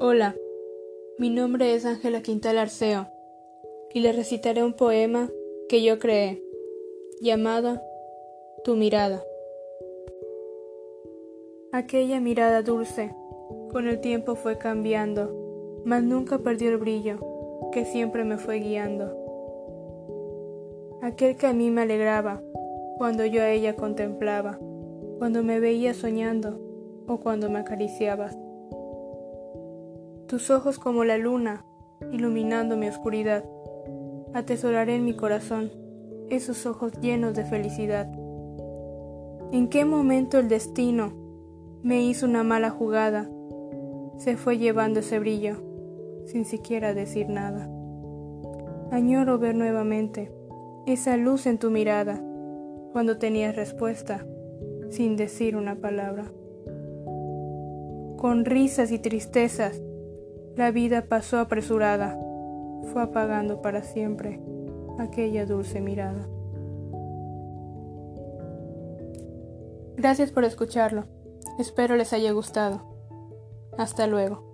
Hola, mi nombre es Ángela Quintal Arceo y le recitaré un poema que yo creé, llamado Tu mirada. Aquella mirada dulce con el tiempo fue cambiando, mas nunca perdió el brillo que siempre me fue guiando. Aquel que a mí me alegraba cuando yo a ella contemplaba, cuando me veía soñando o cuando me acariciabas. Tus ojos como la luna, iluminando mi oscuridad. Atesoraré en mi corazón esos ojos llenos de felicidad. ¿En qué momento el destino me hizo una mala jugada? Se fue llevando ese brillo, sin siquiera decir nada. Añoro ver nuevamente esa luz en tu mirada, cuando tenías respuesta, sin decir una palabra. Con risas y tristezas, la vida pasó apresurada, fue apagando para siempre aquella dulce mirada. Gracias por escucharlo. Espero les haya gustado. Hasta luego.